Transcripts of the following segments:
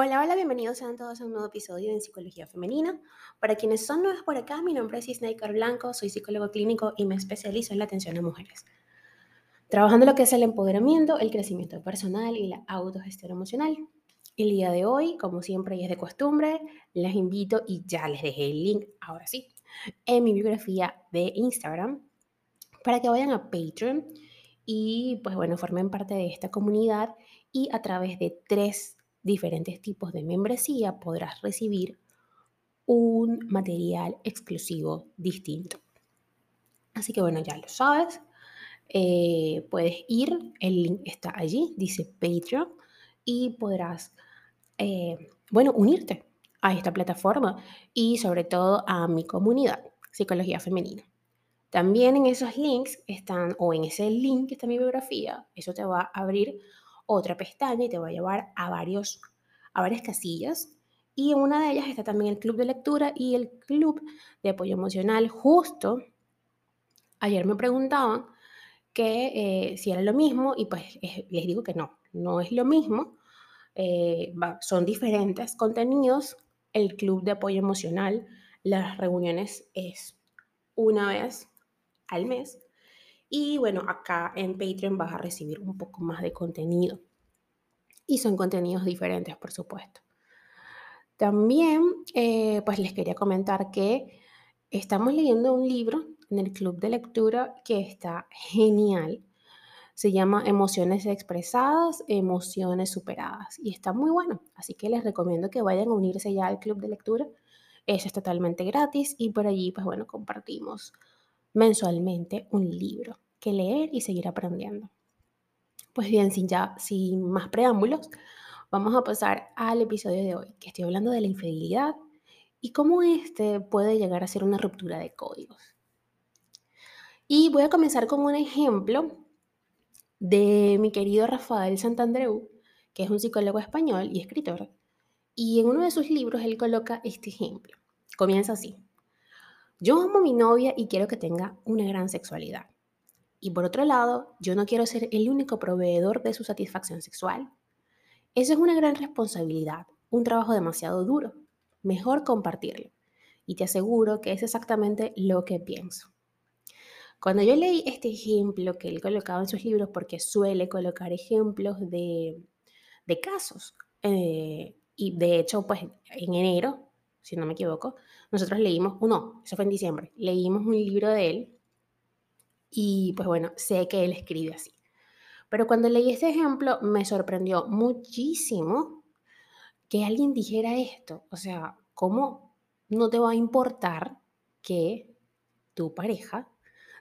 Hola, hola, bienvenidos sean todos a un nuevo episodio de Psicología Femenina. Para quienes son nuevos por acá, mi nombre es Isnaikar Blanco, soy psicólogo clínico y me especializo en la atención a mujeres. Trabajando lo que es el empoderamiento, el crecimiento personal y la autogestión emocional. El día de hoy, como siempre y es de costumbre, les invito y ya les dejé el link, ahora sí, en mi biografía de Instagram para que vayan a Patreon y pues bueno, formen parte de esta comunidad y a través de tres diferentes tipos de membresía podrás recibir un material exclusivo distinto. Así que bueno, ya lo sabes. Eh, puedes ir, el link está allí, dice Patreon, y podrás, eh, bueno, unirte a esta plataforma y sobre todo a mi comunidad, Psicología Femenina. También en esos links están, o en ese link que está mi biografía, eso te va a abrir otra pestaña y te va a llevar a, varios, a varias casillas. Y en una de ellas está también el club de lectura y el club de apoyo emocional. Justo ayer me preguntaban que eh, si era lo mismo y pues les digo que no, no es lo mismo. Eh, son diferentes contenidos. El club de apoyo emocional, las reuniones es una vez al mes y bueno, acá en Patreon vas a recibir un poco más de contenido. Y son contenidos diferentes, por supuesto. También, eh, pues les quería comentar que estamos leyendo un libro en el club de lectura que está genial. Se llama Emociones expresadas, emociones superadas. Y está muy bueno. Así que les recomiendo que vayan a unirse ya al club de lectura. Es totalmente gratis y por allí, pues bueno, compartimos mensualmente un libro que leer y seguir aprendiendo. Pues bien, sin, ya, sin más preámbulos, vamos a pasar al episodio de hoy, que estoy hablando de la infidelidad y cómo este puede llegar a ser una ruptura de códigos. Y voy a comenzar con un ejemplo de mi querido Rafael Santandreu, que es un psicólogo español y escritor. Y en uno de sus libros él coloca este ejemplo. Comienza así. Yo amo a mi novia y quiero que tenga una gran sexualidad. Y por otro lado, yo no quiero ser el único proveedor de su satisfacción sexual. Eso es una gran responsabilidad, un trabajo demasiado duro. Mejor compartirlo. Y te aseguro que es exactamente lo que pienso. Cuando yo leí este ejemplo que él colocaba en sus libros, porque suele colocar ejemplos de, casos, eh, y de hecho, pues en enero si no me equivoco, nosotros leímos, no, eso fue en diciembre, leímos un libro de él y pues bueno, sé que él escribe así. Pero cuando leí este ejemplo me sorprendió muchísimo que alguien dijera esto. O sea, ¿cómo no te va a importar que tu pareja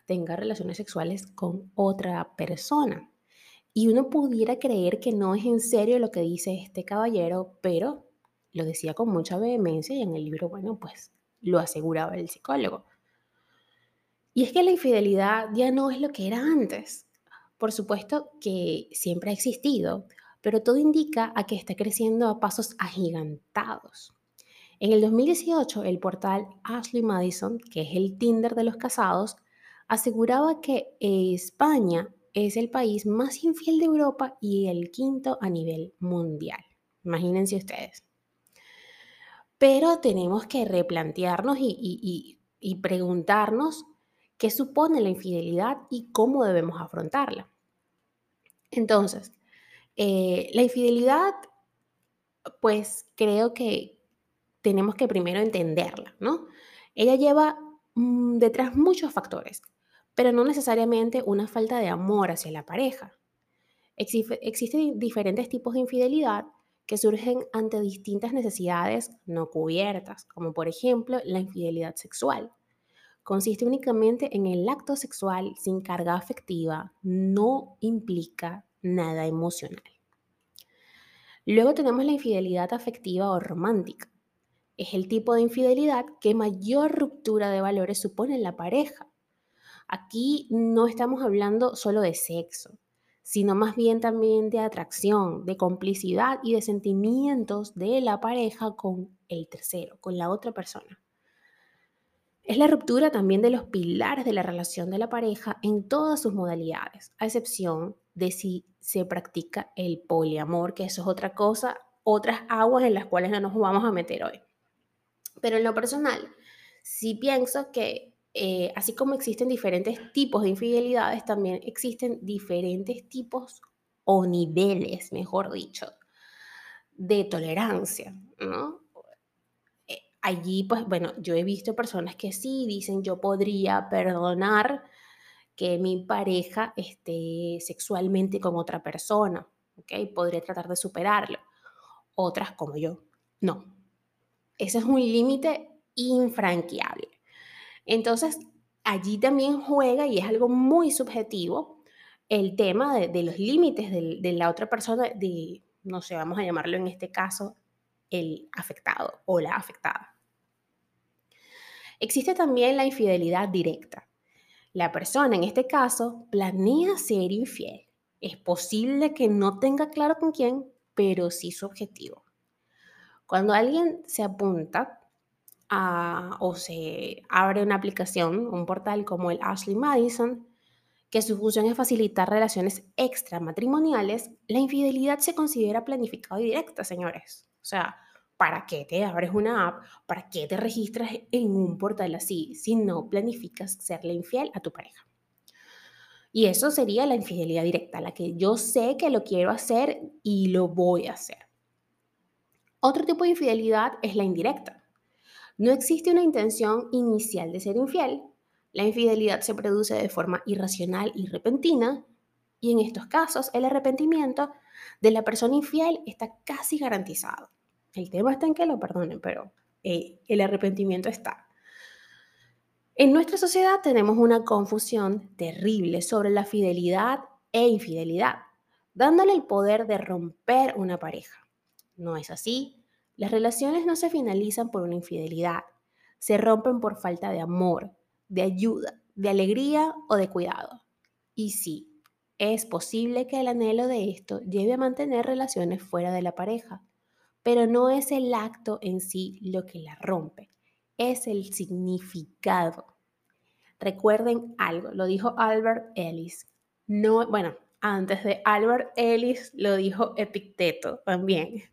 tenga relaciones sexuales con otra persona? Y uno pudiera creer que no es en serio lo que dice este caballero, pero lo decía con mucha vehemencia y en el libro, bueno, pues lo aseguraba el psicólogo. Y es que la infidelidad ya no es lo que era antes. Por supuesto que siempre ha existido, pero todo indica a que está creciendo a pasos agigantados. En el 2018, el portal Ashley Madison, que es el Tinder de los casados, aseguraba que España es el país más infiel de Europa y el quinto a nivel mundial. Imagínense ustedes. Pero tenemos que replantearnos y, preguntarnos qué supone la infidelidad y cómo debemos afrontarla. Entonces, eh, la infidelidad, pues creo que tenemos que primero entenderla, ¿no? Ella lleva mm, detrás muchos factores, pero no necesariamente una falta de amor hacia la pareja. existen diferentes tipos de infidelidad que surgen ante distintas necesidades no cubiertas, como por ejemplo la infidelidad sexual. Consiste únicamente en el acto sexual sin carga afectiva, no implica nada emocional. Luego tenemos la infidelidad afectiva o romántica. Es el tipo de infidelidad que mayor ruptura de valores supone en la pareja. Aquí no estamos hablando solo de sexo, sino más bien también de atracción, de complicidad y de sentimientos de la pareja con el tercero, con la otra persona. Es la ruptura también de los pilares de la relación de la pareja en todas sus modalidades, a excepción de si se practica el poliamor, que eso es otra cosa, otras aguas en las cuales no nos vamos a meter hoy. Pero en lo personal, sí pienso que eh, así como existen diferentes tipos de infidelidades, también existen diferentes tipos o niveles, mejor dicho, de tolerancia. Eh, allí, pues bueno, yo he visto personas que sí dicen yo podría perdonar que mi pareja esté sexualmente con otra persona, ¿ok? Podría tratar de superarlo. Otras como yo, no. Ese es un límite infranqueable. Entonces, allí también juega, y es algo muy subjetivo, el tema de, los límites de, la otra persona, de, no sé, vamos a llamarlo en este caso, el afectado o la afectada. Existe también la infidelidad directa. La persona, en este caso, planea ser infiel. Es posible que no tenga claro con quién, pero sí su objetivo. Cuando alguien se apunta o se abre una aplicación, un portal como el Ashley Madison, que su función es facilitar relaciones extramatrimoniales, la infidelidad se considera planificada y directa, señores. O sea, ¿para qué te abres una app? ¿Para qué te registras en un portal así si no planificas serle infiel a tu pareja? Y eso sería la infidelidad directa, la que yo sé que lo quiero hacer y lo voy a hacer. Otro tipo de infidelidad es la indirecta. No existe una intención inicial de ser infiel. La infidelidad se produce de forma irracional y repentina, y en estos casos el arrepentimiento de la persona infiel está casi garantizado. El tema está en que lo perdonen, pero eh, el arrepentimiento está. En nuestra sociedad tenemos una confusión terrible sobre la fidelidad e infidelidad, dándole el poder de romper una pareja. No es así. Las relaciones no se finalizan por una infidelidad, se rompen por falta de amor, de ayuda, de alegría o de cuidado. Y sí, es posible que el anhelo de esto lleve a mantener relaciones fuera de la pareja, pero no es el acto en sí lo que la rompe, es el significado. Recuerden algo, lo dijo Albert Ellis. No, bueno, antes de Albert Ellis lo dijo Epicteto también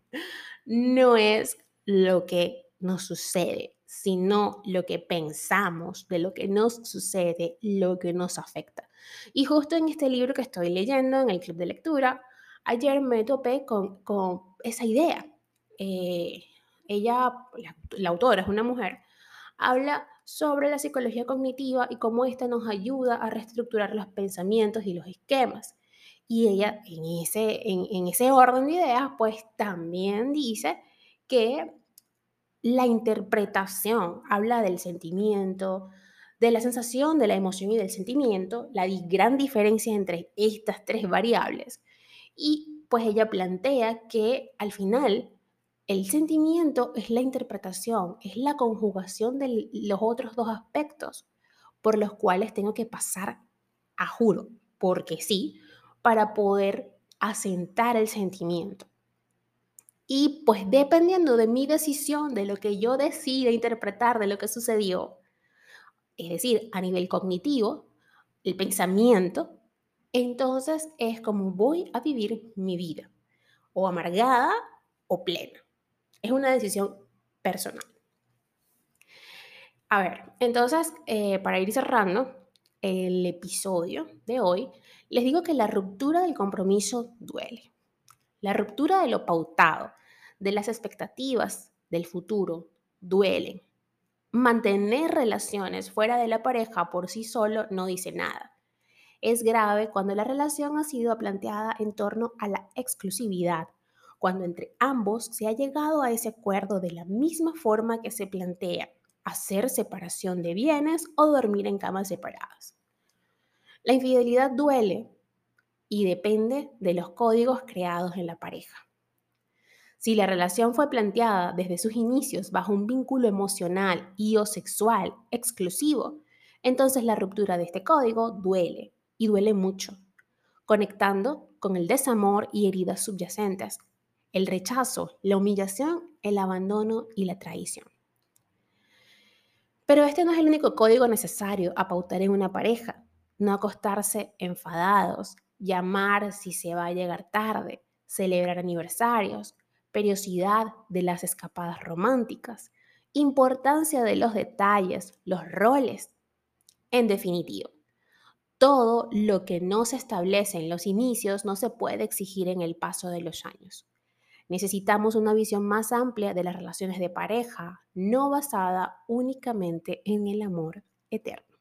no es lo que nos sucede, sino lo que pensamos de lo que nos sucede, lo que nos afecta. Y justo en este libro que estoy leyendo, en el club de lectura, ayer me topé con, esa idea. Eh, ella, la, autora es una mujer, habla sobre la psicología cognitiva y cómo esta nos ayuda a reestructurar los pensamientos y los esquemas. Y ella en ese, en, ese orden de ideas, pues también dice que la interpretación habla del sentimiento, de la sensación, de la emoción y del sentimiento, la gran diferencia entre estas tres variables. Y pues ella plantea que al final el sentimiento es la interpretación, es la conjugación de los otros dos aspectos por los cuales tengo que pasar a juro, porque sí, para poder asentar el sentimiento. Y pues dependiendo de mi decisión, de lo que yo decida interpretar de lo que sucedió, es decir, a nivel cognitivo, el pensamiento, entonces es como voy a vivir mi vida, o amargada o plena. Es una decisión personal. A ver, entonces, eh, para ir cerrando el episodio de hoy, les digo que la ruptura del compromiso duele. La ruptura de lo pautado, de las expectativas del futuro, duele. Mantener relaciones fuera de la pareja por sí solo no dice nada. Es grave cuando la relación ha sido planteada en torno a la exclusividad, cuando entre ambos se ha llegado a ese acuerdo de la misma forma que se plantea hacer separación de bienes o dormir en camas separadas. La infidelidad duele y depende de los códigos creados en la pareja. Si la relación fue planteada desde sus inicios bajo un vínculo emocional y o sexual exclusivo, entonces la ruptura de este código duele y duele mucho, conectando con el desamor y heridas subyacentes, el rechazo, la humillación, el abandono y la traición. Pero este no es el único código necesario a pautar en una pareja no acostarse enfadados, llamar si se va a llegar tarde, celebrar aniversarios, periodicidad de las escapadas románticas, importancia de los detalles, los roles. En definitiva, todo lo que no se establece en los inicios no se puede exigir en el paso de los años. Necesitamos una visión más amplia de las relaciones de pareja, no basada únicamente en el amor eterno.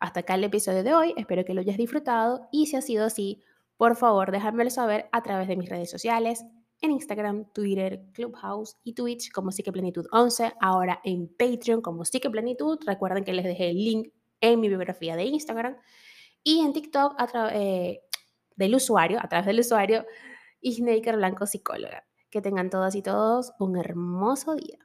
Hasta acá el episodio de hoy, espero que lo hayas disfrutado y si ha sido así, por favor déjamelo saber a través de mis redes sociales, en Instagram, Twitter, Clubhouse y Twitch como Psiqueplenitud 11, ahora en Patreon como Psiqueplenitud, recuerden que les dejé el link en mi biografía de Instagram y en TikTok a eh, del usuario, a través del usuario Isnaker Blanco Psicóloga. Que tengan todas y todos un hermoso día.